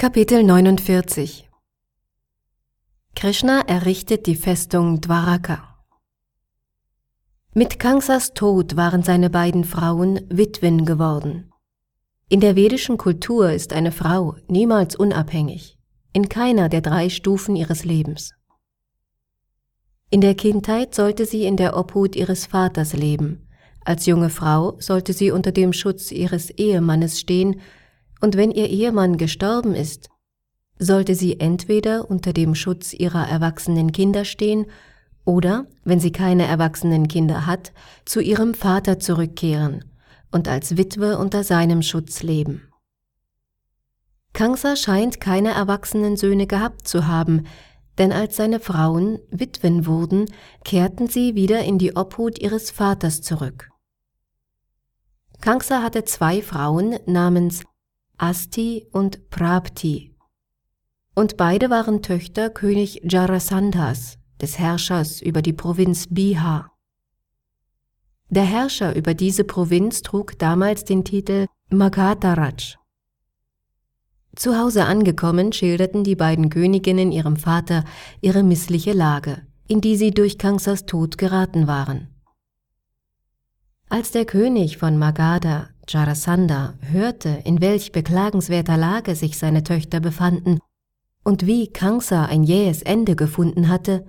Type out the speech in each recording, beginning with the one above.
Kapitel 49 Krishna errichtet die Festung Dwaraka. Mit Kangsas Tod waren seine beiden Frauen Witwen geworden. In der vedischen Kultur ist eine Frau niemals unabhängig, in keiner der drei Stufen ihres Lebens. In der Kindheit sollte sie in der Obhut ihres Vaters leben, als junge Frau sollte sie unter dem Schutz ihres Ehemannes stehen und wenn ihr Ehemann gestorben ist, sollte sie entweder unter dem Schutz ihrer erwachsenen Kinder stehen oder, wenn sie keine erwachsenen Kinder hat, zu ihrem Vater zurückkehren und als Witwe unter seinem Schutz leben. Kangsa scheint keine erwachsenen Söhne gehabt zu haben, denn als seine Frauen Witwen wurden, kehrten sie wieder in die Obhut ihres Vaters zurück. Kangsa hatte zwei Frauen namens Asti und Prapti. Und beide waren Töchter König Jarasandhas, des Herrschers über die Provinz Bihar. Der Herrscher über diese Provinz trug damals den Titel Magadharaj. Zu Hause angekommen schilderten die beiden Königinnen ihrem Vater ihre missliche Lage, in die sie durch Kangsas Tod geraten waren. Als der König von Magadha Jarasandha hörte, in welch beklagenswerter Lage sich seine Töchter befanden und wie Kangsa ein jähes Ende gefunden hatte,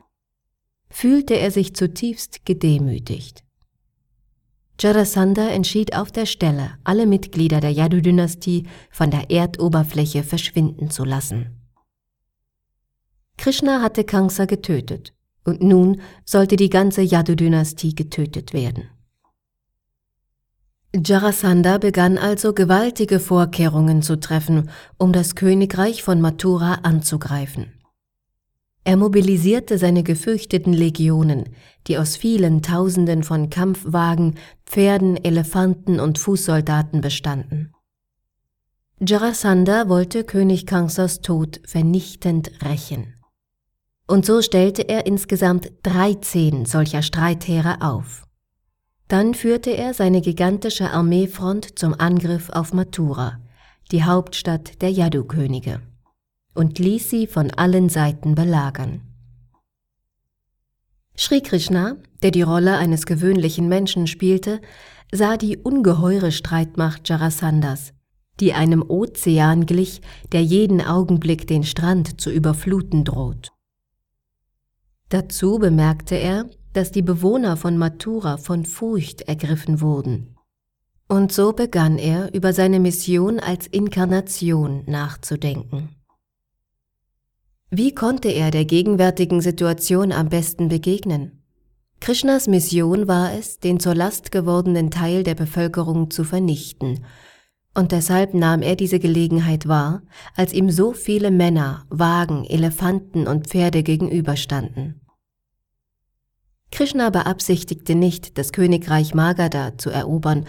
fühlte er sich zutiefst gedemütigt. Jarasandha entschied auf der Stelle, alle Mitglieder der Yadu-Dynastie von der Erdoberfläche verschwinden zu lassen. Krishna hatte Kangsa getötet, und nun sollte die ganze Yadu-Dynastie getötet werden. Jarasandha begann also gewaltige Vorkehrungen zu treffen, um das Königreich von Mathura anzugreifen. Er mobilisierte seine gefürchteten Legionen, die aus vielen Tausenden von Kampfwagen, Pferden, Elefanten und Fußsoldaten bestanden. Jarasandha wollte König Kangsas Tod vernichtend rächen. Und so stellte er insgesamt 13 solcher Streitheere auf. Dann führte er seine gigantische Armeefront zum Angriff auf Mathura, die Hauptstadt der Yadu-Könige, und ließ sie von allen Seiten belagern. Sri Krishna, der die Rolle eines gewöhnlichen Menschen spielte, sah die ungeheure Streitmacht Jarasandhas, die einem Ozean glich, der jeden Augenblick den Strand zu überfluten droht. Dazu bemerkte er, dass die Bewohner von Mathura von Furcht ergriffen wurden. Und so begann er über seine Mission als Inkarnation nachzudenken. Wie konnte er der gegenwärtigen Situation am besten begegnen? Krishnas Mission war es, den zur Last gewordenen Teil der Bevölkerung zu vernichten, und deshalb nahm er diese Gelegenheit wahr, als ihm so viele Männer, Wagen, Elefanten und Pferde gegenüberstanden. Krishna beabsichtigte nicht, das Königreich Magadha zu erobern,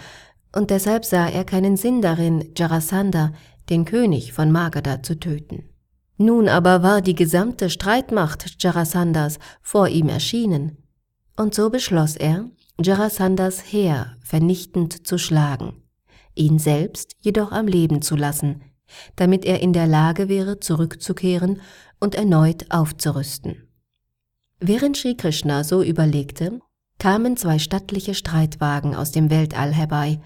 und deshalb sah er keinen Sinn darin, Jarasandha, den König von Magadha, zu töten. Nun aber war die gesamte Streitmacht Jarasandhas vor ihm erschienen, und so beschloss er, Jarasandhas Heer vernichtend zu schlagen, ihn selbst jedoch am Leben zu lassen, damit er in der Lage wäre, zurückzukehren und erneut aufzurüsten. Während Sri Krishna so überlegte, kamen zwei stattliche Streitwagen aus dem Weltall herbei,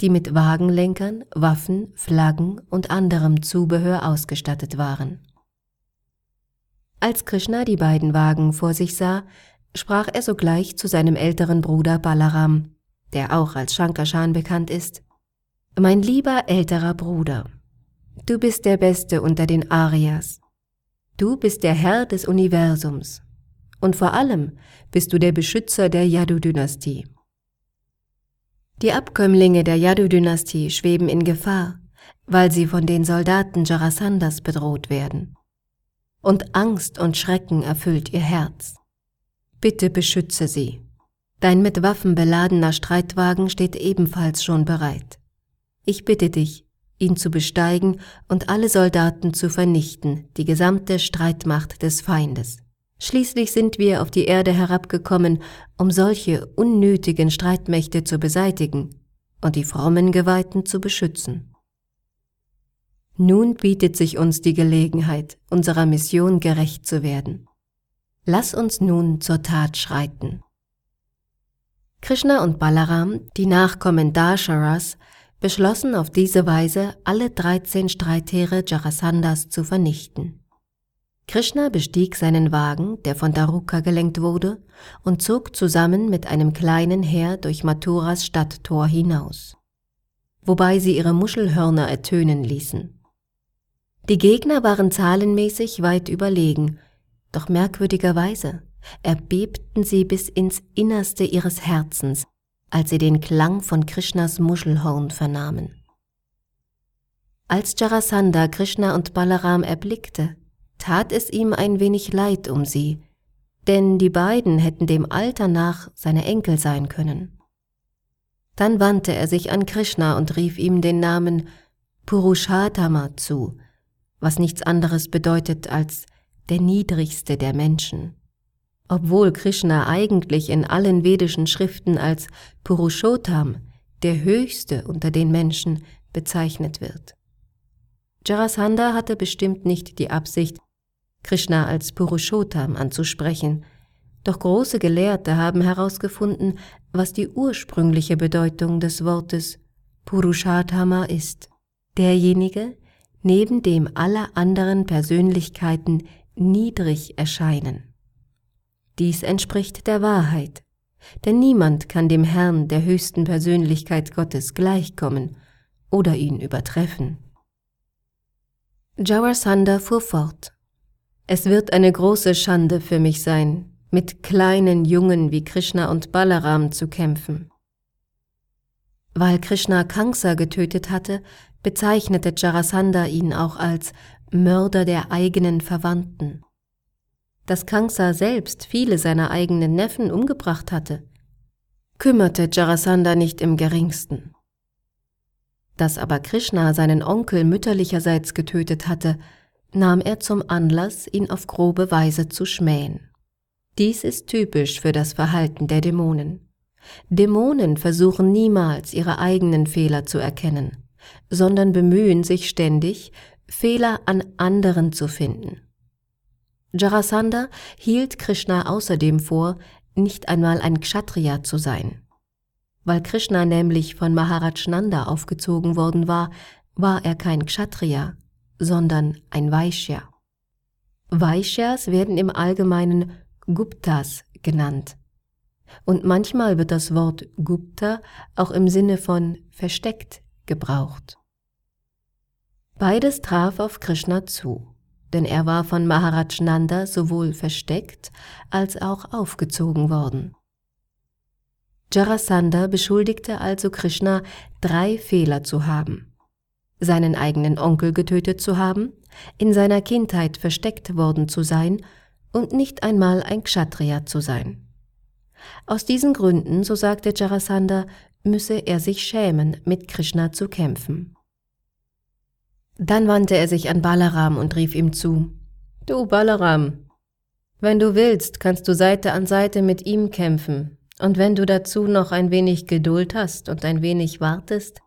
die mit Wagenlenkern, Waffen, Flaggen und anderem Zubehör ausgestattet waren. Als Krishna die beiden Wagen vor sich sah, sprach er sogleich zu seinem älteren Bruder Balaram, der auch als Shankarshan bekannt ist. Mein lieber älterer Bruder, du bist der Beste unter den Aryas. Du bist der Herr des Universums und vor allem bist du der Beschützer der Yadu-Dynastie. Die Abkömmlinge der Yadu-Dynastie schweben in Gefahr, weil sie von den Soldaten Jarasandhas bedroht werden. Und Angst und Schrecken erfüllt ihr Herz. Bitte beschütze sie. Dein mit Waffen beladener Streitwagen steht ebenfalls schon bereit. Ich bitte dich, ihn zu besteigen und alle Soldaten zu vernichten, die gesamte Streitmacht des Feindes. Schließlich sind wir auf die Erde herabgekommen, um solche unnötigen Streitmächte zu beseitigen und die frommen Geweihten zu beschützen. Nun bietet sich uns die Gelegenheit, unserer Mission gerecht zu werden. Lass uns nun zur Tat schreiten. Krishna und Balaram, die Nachkommen Dasharas, beschlossen auf diese Weise, alle 13 Streithähne Jarasandas zu vernichten. Krishna bestieg seinen Wagen, der von Daruka gelenkt wurde, und zog zusammen mit einem kleinen Heer durch Mathuras Stadttor hinaus, wobei sie ihre Muschelhörner ertönen ließen. Die Gegner waren zahlenmäßig weit überlegen, doch merkwürdigerweise erbebten sie bis ins Innerste ihres Herzens, als sie den Klang von Krishnas Muschelhorn vernahmen. Als Jarasandha Krishna und Balaram erblickte, tat es ihm ein wenig leid um sie, denn die beiden hätten dem Alter nach seine Enkel sein können. Dann wandte er sich an Krishna und rief ihm den Namen Purushatama zu, was nichts anderes bedeutet als der niedrigste der Menschen. Obwohl Krishna eigentlich in allen vedischen Schriften als Purushottam, der höchste unter den Menschen, bezeichnet wird. Jarasandha hatte bestimmt nicht die Absicht, Krishna als Purushottam anzusprechen, doch große Gelehrte haben herausgefunden, was die ursprüngliche Bedeutung des Wortes Purushatama ist. Derjenige, neben dem alle anderen Persönlichkeiten niedrig erscheinen. Dies entspricht der Wahrheit, denn niemand kann dem Herrn der höchsten Persönlichkeit Gottes gleichkommen oder ihn übertreffen. Jawasanda fuhr fort. Es wird eine große Schande für mich sein, mit kleinen Jungen wie Krishna und Balaram zu kämpfen. Weil Krishna Kansa getötet hatte, bezeichnete Jarasandha ihn auch als Mörder der eigenen Verwandten. Dass Kansa selbst viele seiner eigenen Neffen umgebracht hatte, kümmerte Jarasandha nicht im geringsten. Dass aber Krishna seinen Onkel mütterlicherseits getötet hatte, nahm er zum Anlass, ihn auf grobe Weise zu schmähen. Dies ist typisch für das Verhalten der Dämonen. Dämonen versuchen niemals ihre eigenen Fehler zu erkennen sondern bemühen sich ständig, Fehler an anderen zu finden. Jarasandha hielt Krishna außerdem vor, nicht einmal ein Kshatriya zu sein. Weil Krishna nämlich von Maharaj Nanda aufgezogen worden war, war er kein Kshatriya, sondern ein Vaishya. Vaishyas werden im Allgemeinen Guptas genannt. Und manchmal wird das Wort Gupta auch im Sinne von versteckt gebraucht. Beides traf auf Krishna zu, denn er war von Maharaj Nanda sowohl versteckt als auch aufgezogen worden. Jarasandha beschuldigte also Krishna, drei Fehler zu haben. Seinen eigenen Onkel getötet zu haben, in seiner Kindheit versteckt worden zu sein und nicht einmal ein Kshatriya zu sein. Aus diesen Gründen, so sagte Jarasandha, müsse er sich schämen, mit Krishna zu kämpfen. Dann wandte er sich an Balaram und rief ihm zu, Du Balaram, wenn du willst, kannst du Seite an Seite mit ihm kämpfen, und wenn du dazu noch ein wenig Geduld hast und ein wenig wartest,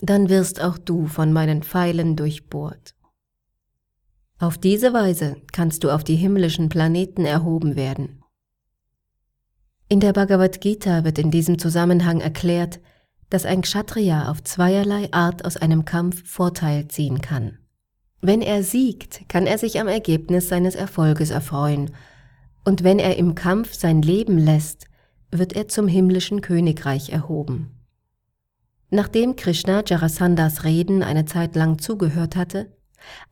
dann wirst auch du von meinen Pfeilen durchbohrt. Auf diese Weise kannst du auf die himmlischen Planeten erhoben werden. In der Bhagavad Gita wird in diesem Zusammenhang erklärt, dass ein Kshatriya auf zweierlei Art aus einem Kampf Vorteil ziehen kann. Wenn er siegt, kann er sich am Ergebnis seines Erfolges erfreuen, und wenn er im Kampf sein Leben lässt, wird er zum himmlischen Königreich erhoben. Nachdem Krishna Jarasandhas Reden eine Zeit lang zugehört hatte,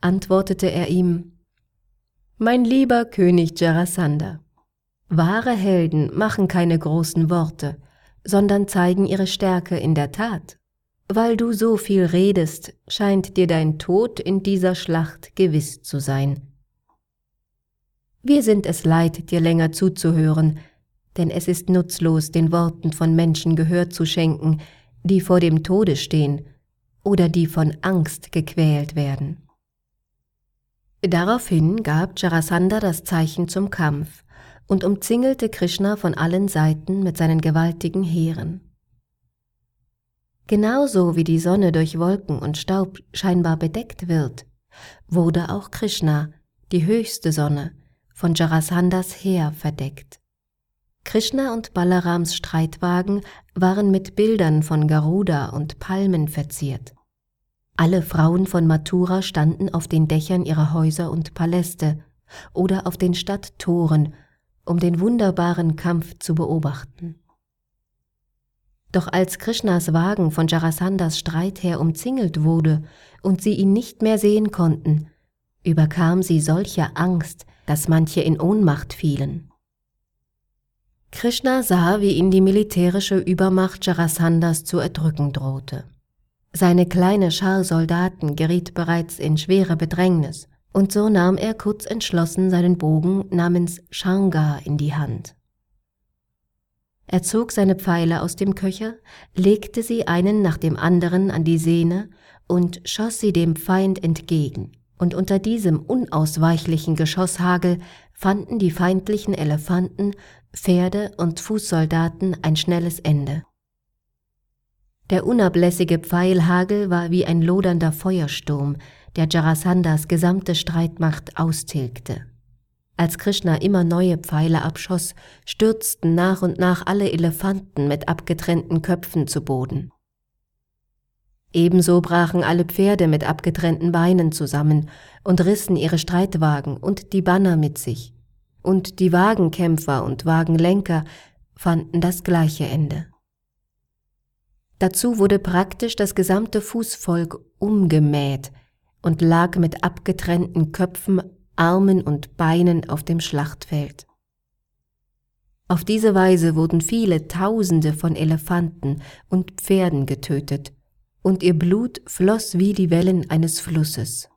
antwortete er ihm Mein lieber König Jarasandha, Wahre Helden machen keine großen Worte, sondern zeigen ihre Stärke in der Tat. Weil du so viel redest, scheint dir dein Tod in dieser Schlacht gewiss zu sein. Wir sind es leid, dir länger zuzuhören, denn es ist nutzlos, den Worten von Menschen Gehör zu schenken, die vor dem Tode stehen oder die von Angst gequält werden. Daraufhin gab Jarasandha das Zeichen zum Kampf, und umzingelte Krishna von allen Seiten mit seinen gewaltigen Heeren. Genauso wie die Sonne durch Wolken und Staub scheinbar bedeckt wird, wurde auch Krishna, die höchste Sonne, von Jarasandhas Heer verdeckt. Krishna und Balarams Streitwagen waren mit Bildern von Garuda und Palmen verziert. Alle Frauen von Mathura standen auf den Dächern ihrer Häuser und Paläste oder auf den Stadttoren, um den wunderbaren Kampf zu beobachten. Doch als Krishnas Wagen von Jarasandhas Streitherr umzingelt wurde und sie ihn nicht mehr sehen konnten, überkam sie solche Angst, dass manche in Ohnmacht fielen. Krishna sah, wie ihn die militärische Übermacht Jarasandhas zu erdrücken drohte. Seine kleine Schar Soldaten geriet bereits in schwere Bedrängnis, und so nahm er kurz entschlossen seinen Bogen namens Shanga in die Hand. Er zog seine Pfeile aus dem Köcher, legte sie einen nach dem anderen an die Sehne und schoss sie dem Feind entgegen, und unter diesem unausweichlichen Geschosshagel fanden die feindlichen Elefanten, Pferde und Fußsoldaten ein schnelles Ende. Der unablässige Pfeilhagel war wie ein lodernder Feuersturm, der Jarasandhas gesamte Streitmacht austilgte. Als Krishna immer neue Pfeile abschoss, stürzten nach und nach alle Elefanten mit abgetrennten Köpfen zu Boden. Ebenso brachen alle Pferde mit abgetrennten Beinen zusammen und rissen ihre Streitwagen und die Banner mit sich. Und die Wagenkämpfer und Wagenlenker fanden das gleiche Ende. Dazu wurde praktisch das gesamte Fußvolk umgemäht und lag mit abgetrennten Köpfen, Armen und Beinen auf dem Schlachtfeld. Auf diese Weise wurden viele Tausende von Elefanten und Pferden getötet, und ihr Blut floss wie die Wellen eines Flusses.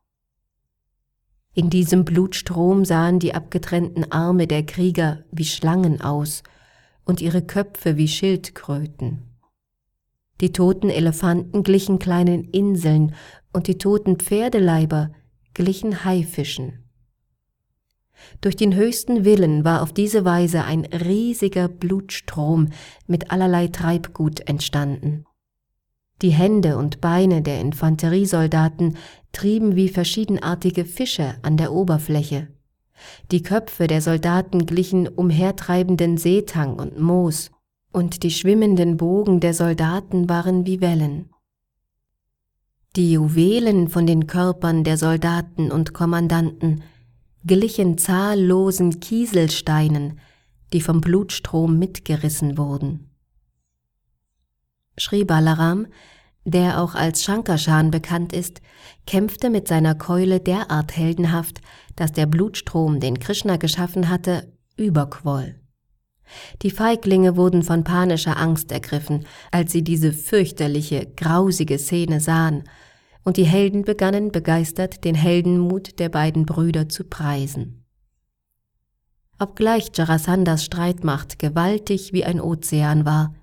In diesem Blutstrom sahen die abgetrennten Arme der Krieger wie Schlangen aus und ihre Köpfe wie Schildkröten. Die toten Elefanten glichen kleinen Inseln und die toten Pferdeleiber glichen Haifischen. Durch den höchsten Willen war auf diese Weise ein riesiger Blutstrom mit allerlei Treibgut entstanden. Die Hände und Beine der Infanteriesoldaten trieben wie verschiedenartige Fische an der Oberfläche. Die Köpfe der Soldaten glichen umhertreibenden Seetang und Moos, und die schwimmenden Bogen der Soldaten waren wie Wellen. Die Juwelen von den Körpern der Soldaten und Kommandanten glichen zahllosen Kieselsteinen, die vom Blutstrom mitgerissen wurden. Sri Balaram, der auch als Shankarshan bekannt ist, kämpfte mit seiner Keule derart heldenhaft, dass der Blutstrom, den Krishna geschaffen hatte, überquoll. Die Feiglinge wurden von panischer Angst ergriffen, als sie diese fürchterliche, grausige Szene sahen, und die Helden begannen begeistert den Heldenmut der beiden Brüder zu preisen. Obgleich Jarasandhas Streitmacht gewaltig wie ein Ozean war,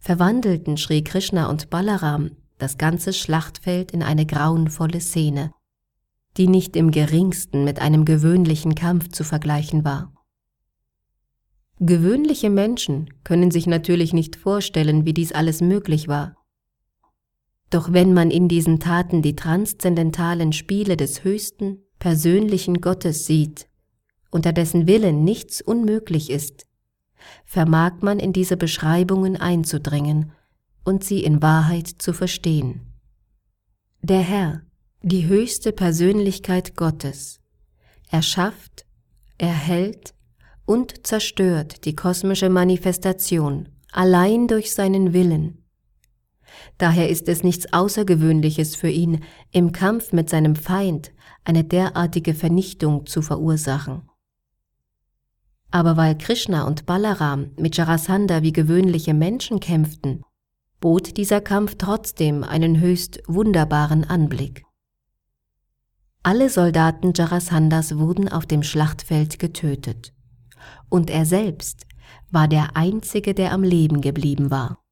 verwandelten Sri Krishna und Balaram das ganze Schlachtfeld in eine grauenvolle Szene, die nicht im geringsten mit einem gewöhnlichen Kampf zu vergleichen war. Gewöhnliche Menschen können sich natürlich nicht vorstellen, wie dies alles möglich war. Doch wenn man in diesen Taten die transzendentalen Spiele des höchsten, persönlichen Gottes sieht, unter dessen Willen nichts unmöglich ist, vermag man in diese Beschreibungen einzudringen und sie in Wahrheit zu verstehen. Der Herr, die höchste Persönlichkeit Gottes, erschafft, erhält und zerstört die kosmische Manifestation allein durch seinen Willen. Daher ist es nichts Außergewöhnliches für ihn, im Kampf mit seinem Feind eine derartige Vernichtung zu verursachen. Aber weil Krishna und Balaram mit Jarasandha wie gewöhnliche Menschen kämpften, bot dieser Kampf trotzdem einen höchst wunderbaren Anblick. Alle Soldaten Jarasandhas wurden auf dem Schlachtfeld getötet und er selbst war der Einzige, der am Leben geblieben war.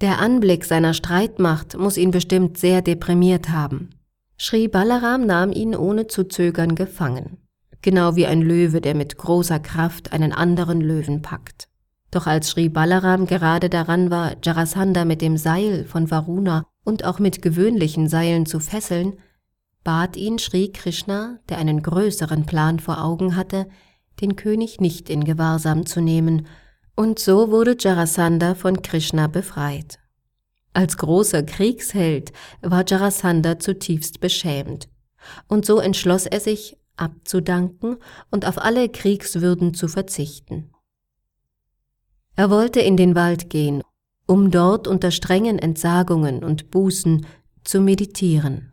Der Anblick seiner Streitmacht muss ihn bestimmt sehr deprimiert haben. Sri Balaram nahm ihn ohne zu zögern gefangen, genau wie ein Löwe, der mit großer Kraft einen anderen Löwen packt. Doch als Sri Balaram gerade daran war, Jarasandha mit dem Seil von Varuna und auch mit gewöhnlichen Seilen zu fesseln, bat ihn Sri Krishna, der einen größeren Plan vor Augen hatte, den König nicht in Gewahrsam zu nehmen, und so wurde Jarasandha von Krishna befreit. Als großer Kriegsheld war Jarasandha zutiefst beschämt, und so entschloss er sich, abzudanken und auf alle Kriegswürden zu verzichten. Er wollte in den Wald gehen, um dort unter strengen Entsagungen und Bußen zu meditieren.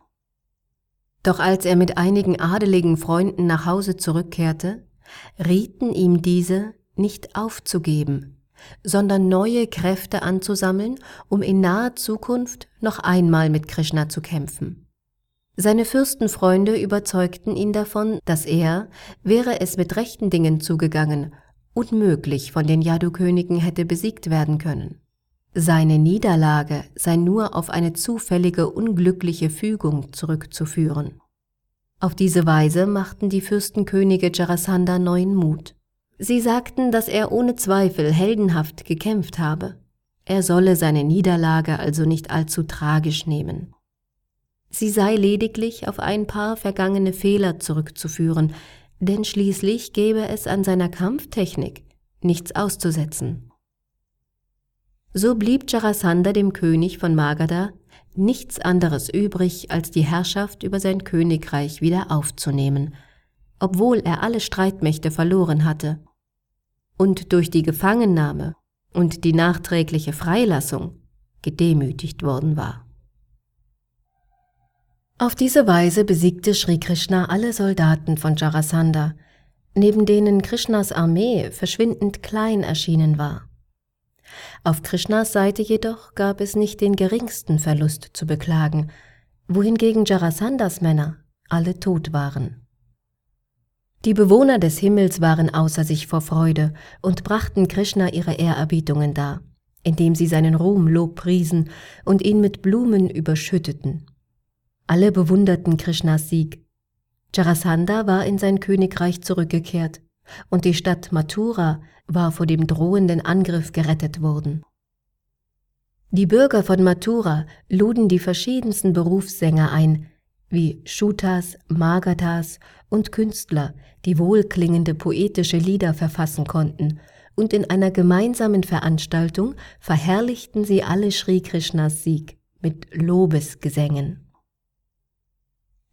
Doch als er mit einigen adeligen Freunden nach Hause zurückkehrte, rieten ihm diese, nicht aufzugeben, sondern neue Kräfte anzusammeln, um in naher Zukunft noch einmal mit Krishna zu kämpfen. Seine Fürstenfreunde überzeugten ihn davon, dass er, wäre es mit rechten Dingen zugegangen, unmöglich von den Yadu-Königen hätte besiegt werden können. Seine Niederlage sei nur auf eine zufällige unglückliche Fügung zurückzuführen. Auf diese Weise machten die Fürstenkönige Jarasandha neuen Mut. Sie sagten, dass er ohne Zweifel heldenhaft gekämpft habe. Er solle seine Niederlage also nicht allzu tragisch nehmen. Sie sei lediglich auf ein paar vergangene Fehler zurückzuführen, denn schließlich gäbe es an seiner Kampftechnik nichts auszusetzen. So blieb Jarasandha dem König von Magadha nichts anderes übrig, als die Herrschaft über sein Königreich wieder aufzunehmen, obwohl er alle Streitmächte verloren hatte und durch die Gefangennahme und die nachträgliche Freilassung gedemütigt worden war. Auf diese Weise besiegte Sri Krishna alle Soldaten von Jarasandha, neben denen Krishnas Armee verschwindend klein erschienen war. Auf Krishnas Seite jedoch gab es nicht den geringsten Verlust zu beklagen, wohingegen Jarasandhas Männer alle tot waren. Die Bewohner des Himmels waren außer sich vor Freude und brachten Krishna ihre Ehrerbietungen dar, indem sie seinen Ruhm lobpriesen und ihn mit Blumen überschütteten. Alle bewunderten Krishnas Sieg. Jarasandha war in sein Königreich zurückgekehrt und die Stadt Mathura war vor dem drohenden Angriff gerettet worden. Die Bürger von Mathura luden die verschiedensten Berufssänger ein, wie Shutas, Magathas und Künstler, die wohlklingende poetische Lieder verfassen konnten, und in einer gemeinsamen Veranstaltung verherrlichten sie alle Sri Krishnas Sieg mit Lobesgesängen.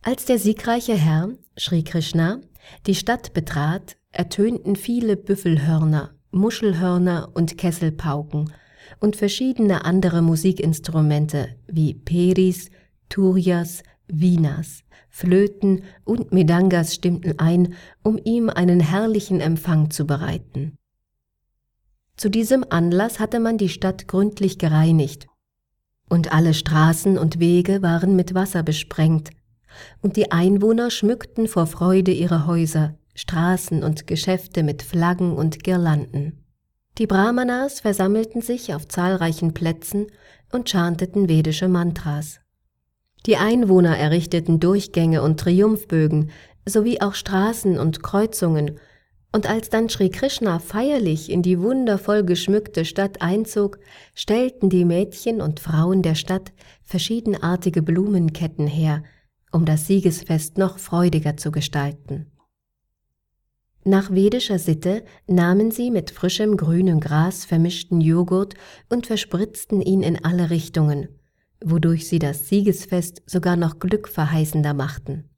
Als der siegreiche Herr, Sri Krishna, die Stadt betrat, ertönten viele Büffelhörner, Muschelhörner und Kesselpauken und verschiedene andere Musikinstrumente wie Peris, Turias, Wieners, Flöten und Medangas stimmten ein, um ihm einen herrlichen Empfang zu bereiten. Zu diesem Anlass hatte man die Stadt gründlich gereinigt, und alle Straßen und Wege waren mit Wasser besprengt, und die Einwohner schmückten vor Freude ihre Häuser, Straßen und Geschäfte mit Flaggen und Girlanden. Die Brahmanas versammelten sich auf zahlreichen Plätzen und chanteten vedische Mantras. Die Einwohner errichteten Durchgänge und Triumphbögen sowie auch Straßen und Kreuzungen, und als dann Sri Krishna feierlich in die wundervoll geschmückte Stadt einzog, stellten die Mädchen und Frauen der Stadt verschiedenartige Blumenketten her, um das Siegesfest noch freudiger zu gestalten. Nach vedischer Sitte nahmen sie mit frischem grünem Gras vermischten Joghurt und verspritzten ihn in alle Richtungen, wodurch sie das Siegesfest sogar noch glückverheißender machten.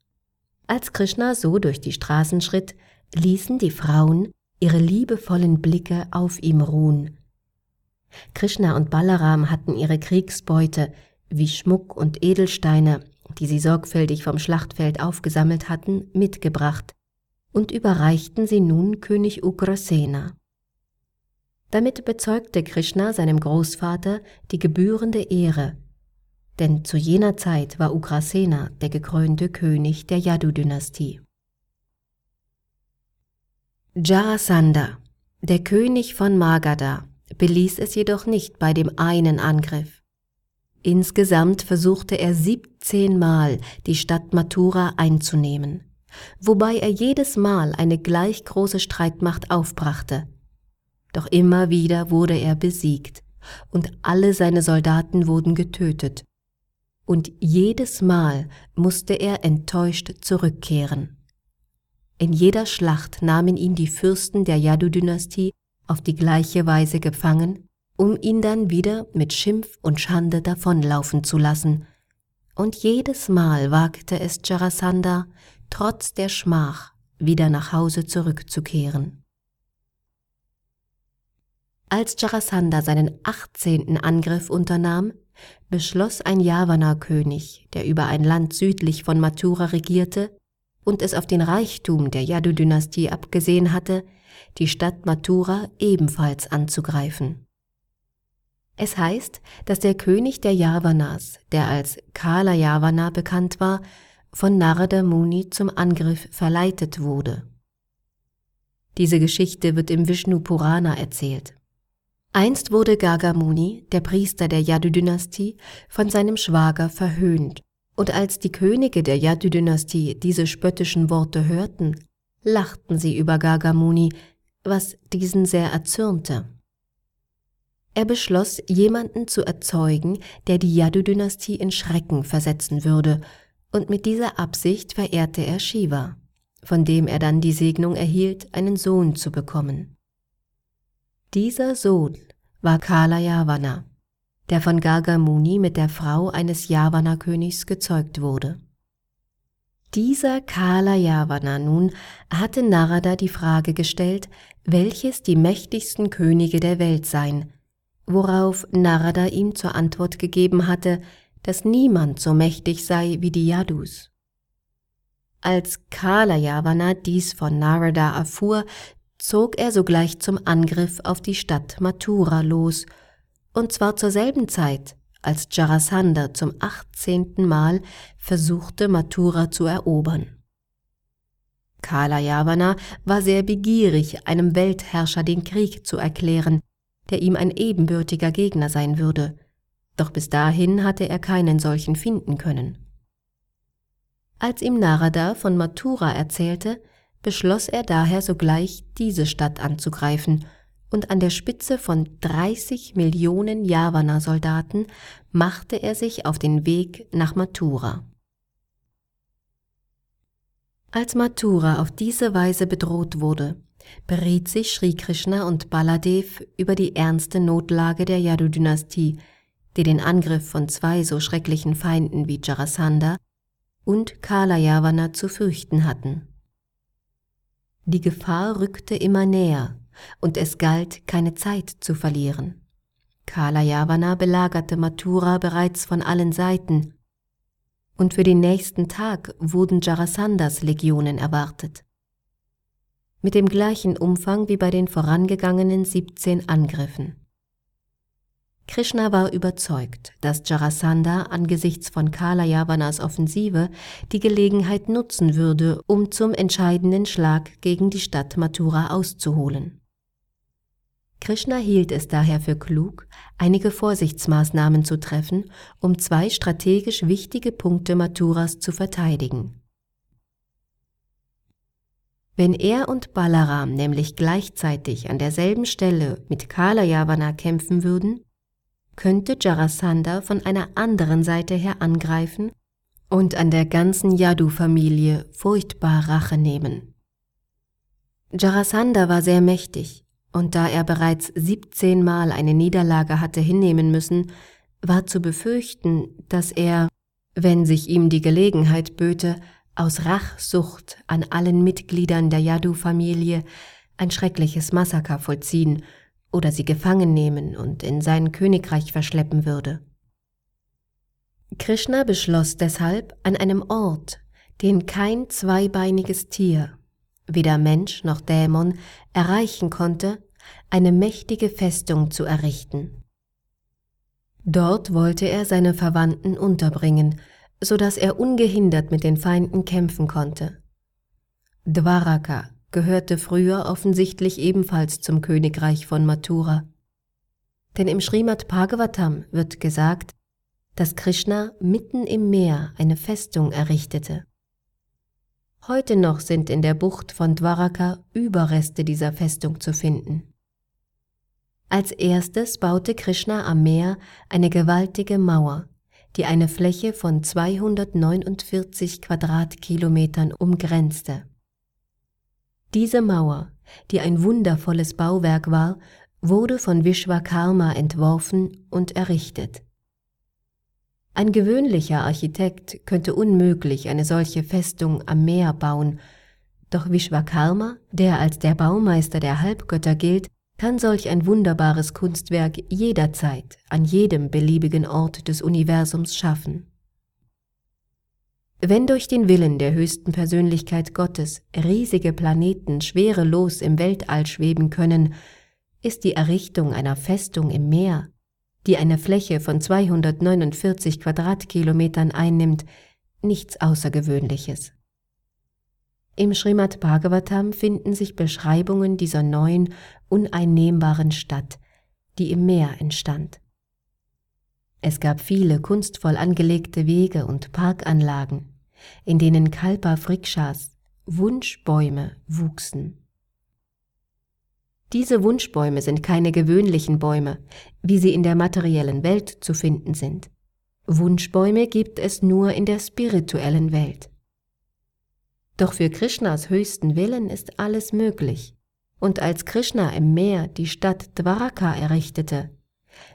Als Krishna so durch die Straßen schritt, ließen die Frauen ihre liebevollen Blicke auf ihm ruhen. Krishna und Balaram hatten ihre Kriegsbeute wie Schmuck und Edelsteine, die sie sorgfältig vom Schlachtfeld aufgesammelt hatten, mitgebracht und überreichten sie nun König Ugrasena. Damit bezeugte Krishna seinem Großvater die gebührende Ehre, denn zu jener Zeit war Ugrasena der gekrönte König der Yadu-Dynastie. Jarasandha, der König von Magadha, beließ es jedoch nicht bei dem einen Angriff. Insgesamt versuchte er 17 Mal, die Stadt Mathura einzunehmen, wobei er jedes Mal eine gleich große Streitmacht aufbrachte. doch immer wieder wurde er besiegt, und alle seine Soldaten wurden getötet, und jedes Mal musste er enttäuscht zurückkehren. In jeder Schlacht nahmen ihn die Fürsten der Yadu-Dynastie auf die gleiche Weise gefangen, um ihn dann wieder mit Schimpf und Schande davonlaufen zu lassen, und jedes Mal wagte es Jarasandha, trotz der Schmach, wieder nach Hause zurückzukehren. Als Jarasandha seinen achtzehnten Angriff unternahm, beschloss ein Yavana-König, der über ein Land südlich von Mathura regierte und es auf den Reichtum der Yadu-Dynastie abgesehen hatte, die Stadt Mathura ebenfalls anzugreifen. Es heißt, dass der König der Yavanas, der als Kala Yavana bekannt war, von Narada Muni zum Angriff verleitet wurde. Diese Geschichte wird im Vishnu Purana erzählt. Einst wurde Gagamuni, der Priester der Yadu-Dynastie, von seinem Schwager verhöhnt, und als die Könige der Yadu-Dynastie diese spöttischen Worte hörten, lachten sie über Gagamuni, was diesen sehr erzürnte. Er beschloss, jemanden zu erzeugen, der die Yadu-Dynastie in Schrecken versetzen würde, und mit dieser Absicht verehrte er Shiva, von dem er dann die Segnung erhielt, einen Sohn zu bekommen. Dieser Sohn war Kala Yavana, der von Gargamuni mit der Frau eines Yavana-Königs gezeugt wurde. Dieser Kala Yavana nun hatte Narada die Frage gestellt, welches die mächtigsten Könige der Welt seien, worauf Narada ihm zur Antwort gegeben hatte, dass niemand so mächtig sei wie die Yadus. Als Kala Yavana dies von Narada erfuhr, zog er sogleich zum Angriff auf die Stadt Mathura los, und zwar zur selben Zeit, als Jarasandha zum achtzehnten Mal versuchte, Mathura zu erobern. Kala Yavana war sehr begierig, einem Weltherrscher den Krieg zu erklären, der ihm ein ebenbürtiger Gegner sein würde, doch bis dahin hatte er keinen solchen finden können. Als ihm Narada von Mathura erzählte, beschloss er daher sogleich, diese Stadt anzugreifen, und an der Spitze von 30 Millionen Yavana-Soldaten machte er sich auf den Weg nach Mathura. Als Mathura auf diese Weise bedroht wurde, beriet sich Sri Krishna und Baladev über die ernste Notlage der Yadu-Dynastie, die den Angriff von zwei so schrecklichen Feinden wie Jarasandha und Kala Yavana zu fürchten hatten. Die Gefahr rückte immer näher, und es galt, keine Zeit zu verlieren. Kala Yavana belagerte Mathura bereits von allen Seiten, und für den nächsten Tag wurden Jarasandhas Legionen erwartet. Mit dem gleichen Umfang wie bei den vorangegangenen 17 Angriffen. Krishna war überzeugt, dass Jarasandha angesichts von Kala Yavanas Offensive die Gelegenheit nutzen würde, um zum entscheidenden Schlag gegen die Stadt Mathura auszuholen. Krishna hielt es daher für klug, einige Vorsichtsmaßnahmen zu treffen, um zwei strategisch wichtige Punkte Mathuras zu verteidigen. Wenn er und Balaram nämlich gleichzeitig an derselben Stelle mit Kala Yavana kämpfen würden, könnte Jarasandha von einer anderen Seite her angreifen und an der ganzen Yadu-Familie furchtbar Rache nehmen. Jarasandha war sehr mächtig, und da er bereits 17 Mal eine Niederlage hatte hinnehmen müssen, war zu befürchten, dass er, wenn sich ihm die Gelegenheit böte, aus Rachsucht an allen Mitgliedern der Yadu-Familie ein schreckliches Massaker vollziehen oder sie gefangen nehmen und in sein Königreich verschleppen würde. Krishna beschloss deshalb an einem Ort, den kein zweibeiniges Tier, weder Mensch noch Dämon, erreichen konnte, eine mächtige Festung zu errichten. Dort wollte er seine Verwandten unterbringen, so dass er ungehindert mit den Feinden kämpfen konnte. Dwaraka, gehörte früher offensichtlich ebenfalls zum Königreich von Mathura. Denn im Srimad Bhagavatam wird gesagt, dass Krishna mitten im Meer eine Festung errichtete. Heute noch sind in der Bucht von Dwaraka Überreste dieser Festung zu finden. Als erstes baute Krishna am Meer eine gewaltige Mauer, die eine Fläche von 249 Quadratkilometern umgrenzte. Diese Mauer, die ein wundervolles Bauwerk war, wurde von Vishwakarma entworfen und errichtet. Ein gewöhnlicher Architekt könnte unmöglich eine solche Festung am Meer bauen, doch Vishwakarma, der als der Baumeister der Halbgötter gilt, kann solch ein wunderbares Kunstwerk jederzeit an jedem beliebigen Ort des Universums schaffen. Wenn durch den Willen der höchsten Persönlichkeit Gottes riesige Planeten schwerelos im Weltall schweben können, ist die Errichtung einer Festung im Meer, die eine Fläche von 249 Quadratkilometern einnimmt, nichts Außergewöhnliches. Im Srimad Bhagavatam finden sich Beschreibungen dieser neuen, uneinnehmbaren Stadt, die im Meer entstand. Es gab viele kunstvoll angelegte Wege und Parkanlagen, in denen Kalpa Vrikshas, Wunschbäume, wuchsen. Diese Wunschbäume sind keine gewöhnlichen Bäume, wie sie in der materiellen Welt zu finden sind. Wunschbäume gibt es nur in der spirituellen Welt. Doch für Krishnas höchsten Willen ist alles möglich. Und als Krishna im Meer die Stadt Dwaraka errichtete,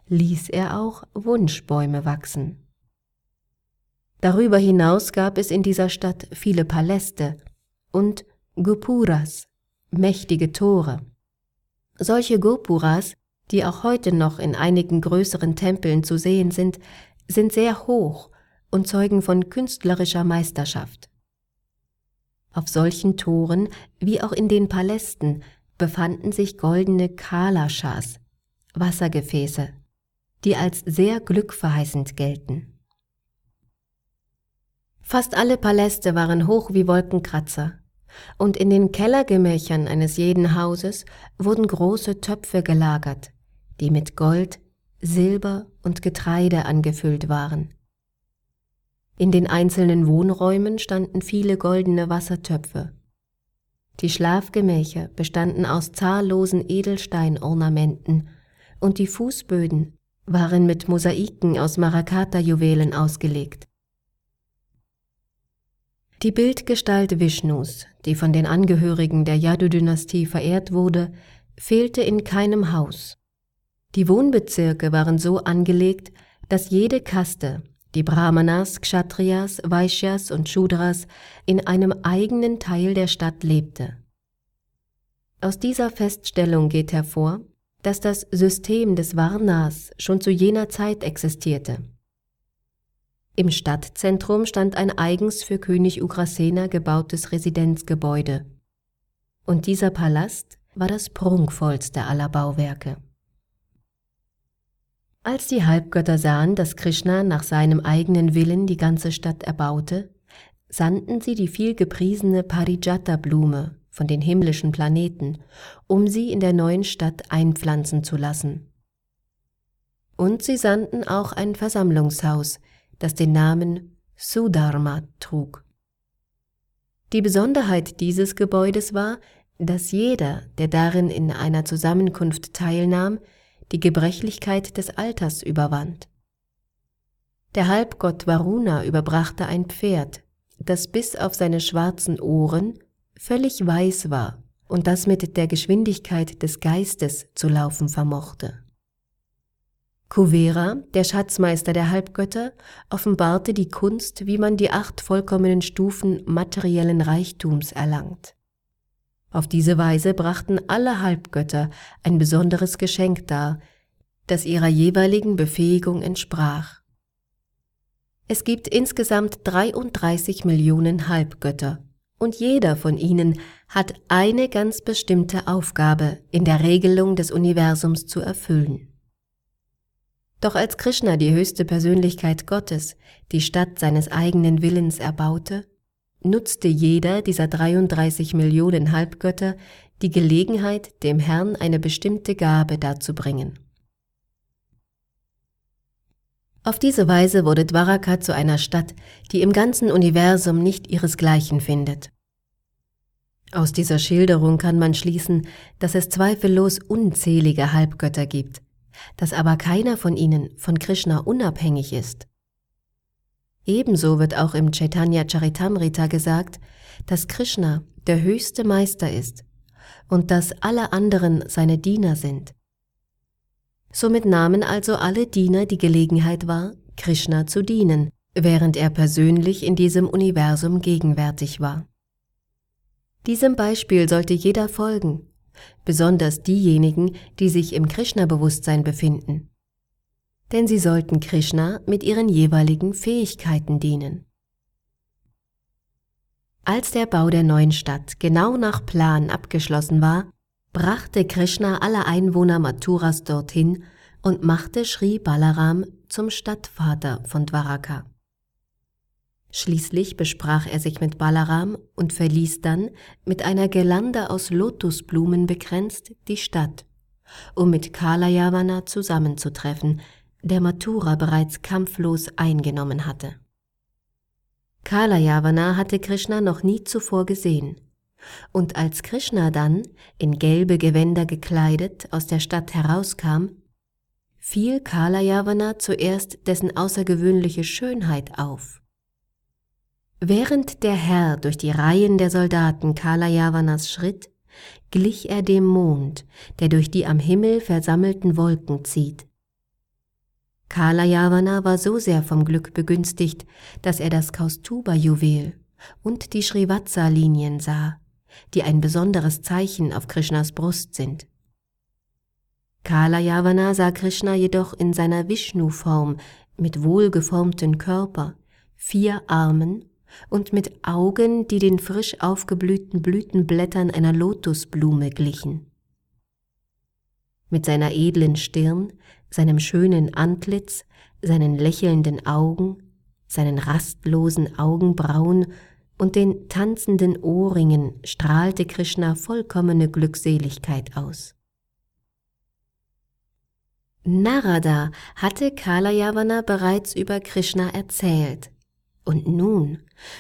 ließ er auch Wunschbäume wachsen. Darüber hinaus gab es in dieser Stadt viele Paläste und Gopuras, mächtige Tore. Solche Gopuras, die auch heute noch in einigen größeren Tempeln zu sehen sind, sind sehr hoch und zeugen von künstlerischer Meisterschaft. Auf solchen Toren wie auch in den Palästen befanden sich goldene Kalashas, Wassergefäße, die als sehr glückverheißend gelten. Fast alle Paläste waren hoch wie Wolkenkratzer, und in den Kellergemächern eines jeden Hauses wurden große Töpfe gelagert, die mit Gold, Silber und Getreide angefüllt waren. In den einzelnen Wohnräumen standen viele goldene Wassertöpfe. Die Schlafgemächer bestanden aus zahllosen Edelsteinornamenten und die Fußböden waren mit Mosaiken aus Marakata-Juwelen ausgelegt. Die Bildgestalt Vishnus, die von den Angehörigen der Yadu-Dynastie verehrt wurde, fehlte in keinem Haus. Die Wohnbezirke waren so angelegt, dass jede Kaste die Brahmanas, Kshatriyas, Vaishyas und Shudras in einem eigenen Teil der Stadt lebte. Aus dieser Feststellung geht hervor, dass das System des Varnas schon zu jener Zeit existierte. Im Stadtzentrum stand ein eigens für König Ugrasena gebautes Residenzgebäude. Und dieser Palast war das prunkvollste aller Bauwerke. Als die Halbgötter sahen, dass Krishna nach seinem eigenen Willen die ganze Stadt erbaute, sandten sie die vielgepriesene Parijata-Blume von den himmlischen Planeten, um sie in der neuen Stadt einpflanzen zu lassen. Und sie sandten auch ein Versammlungshaus, das den Namen Sudharma trug. Die Besonderheit dieses Gebäudes war, dass jeder, der darin in einer Zusammenkunft teilnahm, die Gebrechlichkeit des Alters überwand. Der Halbgott Varuna überbrachte ein Pferd, das bis auf seine schwarzen Ohren völlig weiß war und das mit der Geschwindigkeit des Geistes zu laufen vermochte. Kuvera, der Schatzmeister der Halbgötter, offenbarte die Kunst, wie man die acht vollkommenen Stufen materiellen Reichtums erlangt. Auf diese Weise brachten alle Halbgötter ein besonderes Geschenk dar, das ihrer jeweiligen Befähigung entsprach. Es gibt insgesamt 33 Millionen Halbgötter und jeder von ihnen hat eine ganz bestimmte Aufgabe in der Regelung des Universums zu erfüllen. Doch als Krishna die höchste Persönlichkeit Gottes die Stadt seines eigenen Willens erbaute, nutzte jeder dieser 33 Millionen Halbgötter die Gelegenheit, dem Herrn eine bestimmte Gabe darzubringen. Auf diese Weise wurde Dwaraka zu einer Stadt, die im ganzen Universum nicht ihresgleichen findet. Aus dieser Schilderung kann man schließen, dass es zweifellos unzählige Halbgötter gibt, dass aber keiner von ihnen von Krishna unabhängig ist. Ebenso wird auch im Chaitanya Charitamrita gesagt, dass Krishna der höchste Meister ist und dass alle anderen seine Diener sind. Somit nahmen also alle Diener die Gelegenheit wahr, Krishna zu dienen, während er persönlich in diesem Universum gegenwärtig war. Diesem Beispiel sollte jeder folgen, besonders diejenigen, die sich im Krishna-Bewusstsein befinden. Denn sie sollten Krishna mit ihren jeweiligen Fähigkeiten dienen. Als der Bau der neuen Stadt genau nach Plan abgeschlossen war, brachte Krishna alle Einwohner Mathuras dorthin und machte Sri Balaram zum Stadtvater von Dwaraka. Schließlich besprach er sich mit Balaram und verließ dann, mit einer Gelande aus Lotusblumen bekränzt, die Stadt, um mit Kalayavana zusammenzutreffen, der Mathura bereits kampflos eingenommen hatte. Kalayavana hatte Krishna noch nie zuvor gesehen, und als Krishna dann, in gelbe Gewänder gekleidet, aus der Stadt herauskam, fiel Kalayavana zuerst dessen außergewöhnliche Schönheit auf. Während der Herr durch die Reihen der Soldaten Kalayavanas schritt, glich er dem Mond, der durch die am Himmel versammelten Wolken zieht. Kalayavana war so sehr vom Glück begünstigt, dass er das Kaustuba-Juwel und die Srivatsa-Linien sah, die ein besonderes Zeichen auf Krishnas Brust sind. Kalayavana sah Krishna jedoch in seiner Vishnu-Form mit wohlgeformten Körper, vier Armen und mit Augen, die den frisch aufgeblühten Blütenblättern einer Lotusblume glichen. Mit seiner edlen Stirn, seinem schönen Antlitz, seinen lächelnden Augen, seinen rastlosen Augenbrauen und den tanzenden Ohrringen strahlte Krishna vollkommene Glückseligkeit aus. Narada hatte Kalayavana bereits über Krishna erzählt und nun,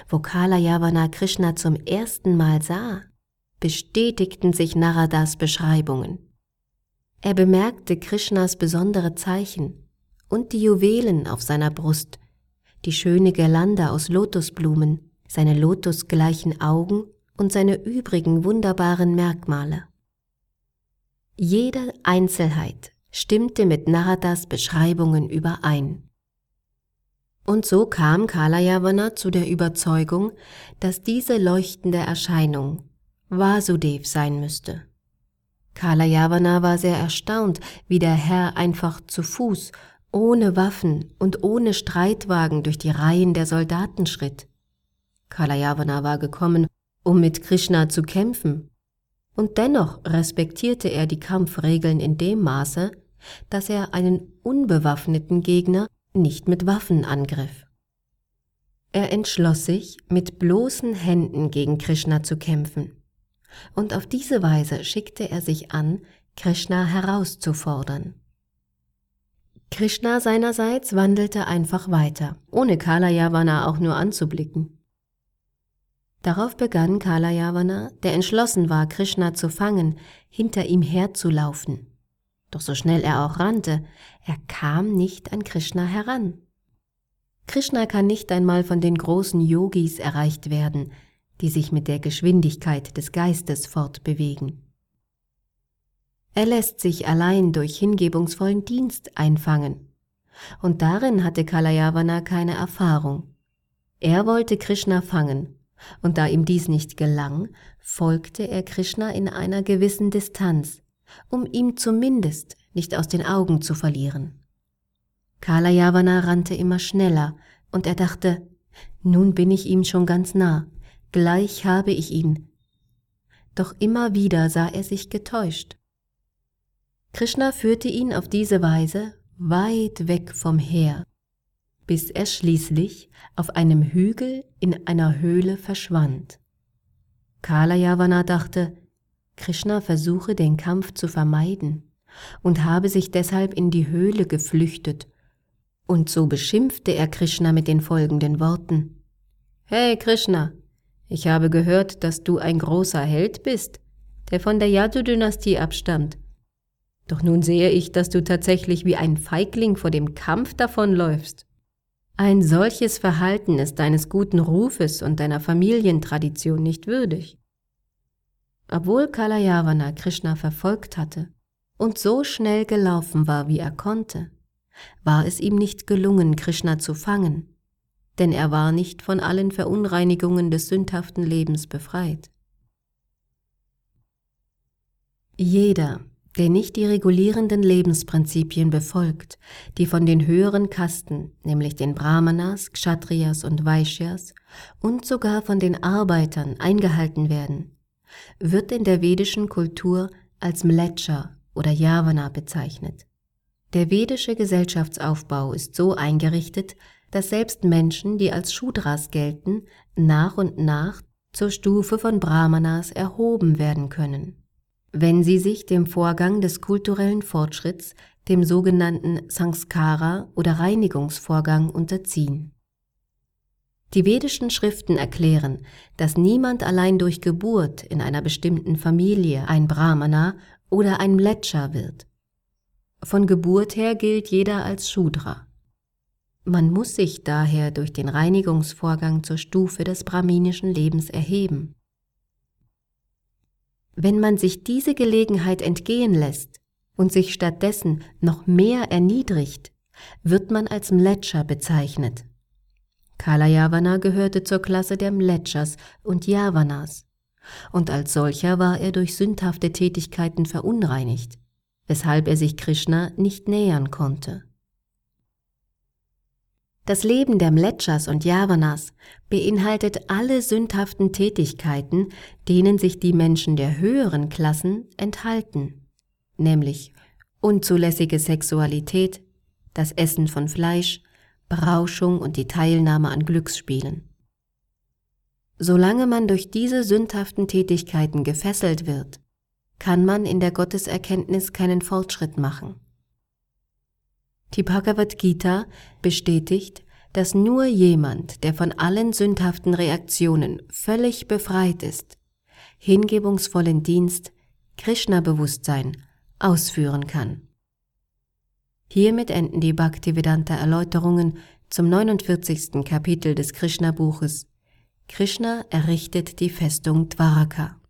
wo Kalayavana Krishna zum ersten Mal sah, bestätigten sich Naradas Beschreibungen. Er bemerkte Krishnas besondere Zeichen und die Juwelen auf seiner Brust, die schöne Girlande aus Lotusblumen, seine lotusgleichen Augen und seine übrigen wunderbaren Merkmale. Jede Einzelheit stimmte mit Naradas Beschreibungen überein. Und so kam Kalayavana zu der Überzeugung, dass diese leuchtende Erscheinung Vasudev sein müsste. Kalayavana war sehr erstaunt, wie der Herr einfach zu Fuß, ohne Waffen und ohne Streitwagen durch die Reihen der Soldaten schritt. Kalayavana war gekommen, um mit Krishna zu kämpfen, und dennoch respektierte er die Kampfregeln in dem Maße, dass er einen unbewaffneten Gegner nicht mit Waffen angriff. Er entschloss sich, mit bloßen Händen gegen Krishna zu kämpfen, und auf diese Weise schickte er sich an, Krishna herauszufordern. Krishna seinerseits wandelte einfach weiter, ohne Kalayavana auch nur anzublicken. Darauf begann Kalayavana, der entschlossen war, Krishna zu fangen, hinter ihm herzulaufen. Doch so schnell er auch rannte, er kam nicht an Krishna heran. Krishna kann nicht einmal von den großen Yogis erreicht werden, die sich mit der Geschwindigkeit des Geistes fortbewegen. Er lässt sich allein durch hingebungsvollen Dienst einfangen, und darin hatte Kalayavana keine Erfahrung. Er wollte Krishna fangen, und da ihm dies nicht gelang, folgte er Krishna in einer gewissen Distanz, um ihm zumindest nicht aus den Augen zu verlieren. Kalayavana rannte immer schneller, und er dachte, nun bin ich ihm schon ganz nah, gleich habe ich ihn. Doch immer wieder sah er sich getäuscht. Krishna führte ihn auf diese Weise weit weg vom Heer, bis er schließlich auf einem Hügel in einer Höhle verschwand. Kalayavana dachte, Krishna versuche den Kampf zu vermeiden und habe sich deshalb in die Höhle geflüchtet. Und so beschimpfte er Krishna mit den folgenden Worten. Hey Krishna, Ich habe gehört, dass du ein großer Held bist, der von der Yadu-Dynastie abstammt. Doch nun sehe ich, dass du tatsächlich wie ein Feigling vor dem Kampf davonläufst. Ein solches Verhalten ist deines guten Rufes und deiner Familientradition nicht würdig. Obwohl Kalayavana Krishna verfolgt hatte und so schnell gelaufen war, wie er konnte, war es ihm nicht gelungen, Krishna zu fangen, denn er war nicht von allen Verunreinigungen des sündhaften Lebens befreit. Jeder, der nicht die regulierenden Lebensprinzipien befolgt, die von den höheren Kasten, nämlich den Brahmanas, Kshatriyas und Vaishyas und sogar von den Arbeitern eingehalten werden, wird in der vedischen Kultur als Mlecha oder Yavana bezeichnet. Der vedische Gesellschaftsaufbau ist so eingerichtet, dass selbst Menschen, die als Shudras gelten, nach und nach zur Stufe von Brahmanas erhoben werden können, wenn sie sich dem Vorgang des kulturellen Fortschritts, dem sogenannten Sanskara oder Reinigungsvorgang unterziehen. Die vedischen Schriften erklären, dass niemand allein durch Geburt in einer bestimmten Familie ein Brahmana oder ein Mletscher wird. Von Geburt her gilt jeder als Shudra. Man muss sich daher durch den Reinigungsvorgang zur Stufe des brahminischen Lebens erheben. Wenn man sich diese Gelegenheit entgehen lässt und sich stattdessen noch mehr erniedrigt, wird man als Mletscher bezeichnet. Kalayavana gehörte zur Klasse der Mletschers und Yavanas, und als solcher war er durch sündhafte Tätigkeiten verunreinigt weshalb er sich Krishna nicht nähern konnte. Das Leben der Mletschers und Yavanas beinhaltet alle sündhaften Tätigkeiten, denen sich die Menschen der höheren Klassen enthalten, nämlich unzulässige Sexualität, das Essen von Fleisch, Berauschung und die Teilnahme an Glücksspielen. Solange man durch diese sündhaften Tätigkeiten gefesselt wird, kann man in der Gotteserkenntnis keinen Fortschritt machen. Die Bhagavad Gita bestätigt, dass nur jemand, der von allen sündhaften Reaktionen völlig befreit ist, hingebungsvollen Dienst, Krishna-Bewusstsein ausführen kann. Hiermit enden die Bhaktivedanta Erläuterungen zum 49. Kapitel des Krishna-Buches. Krishna errichtet die Festung Dwaraka.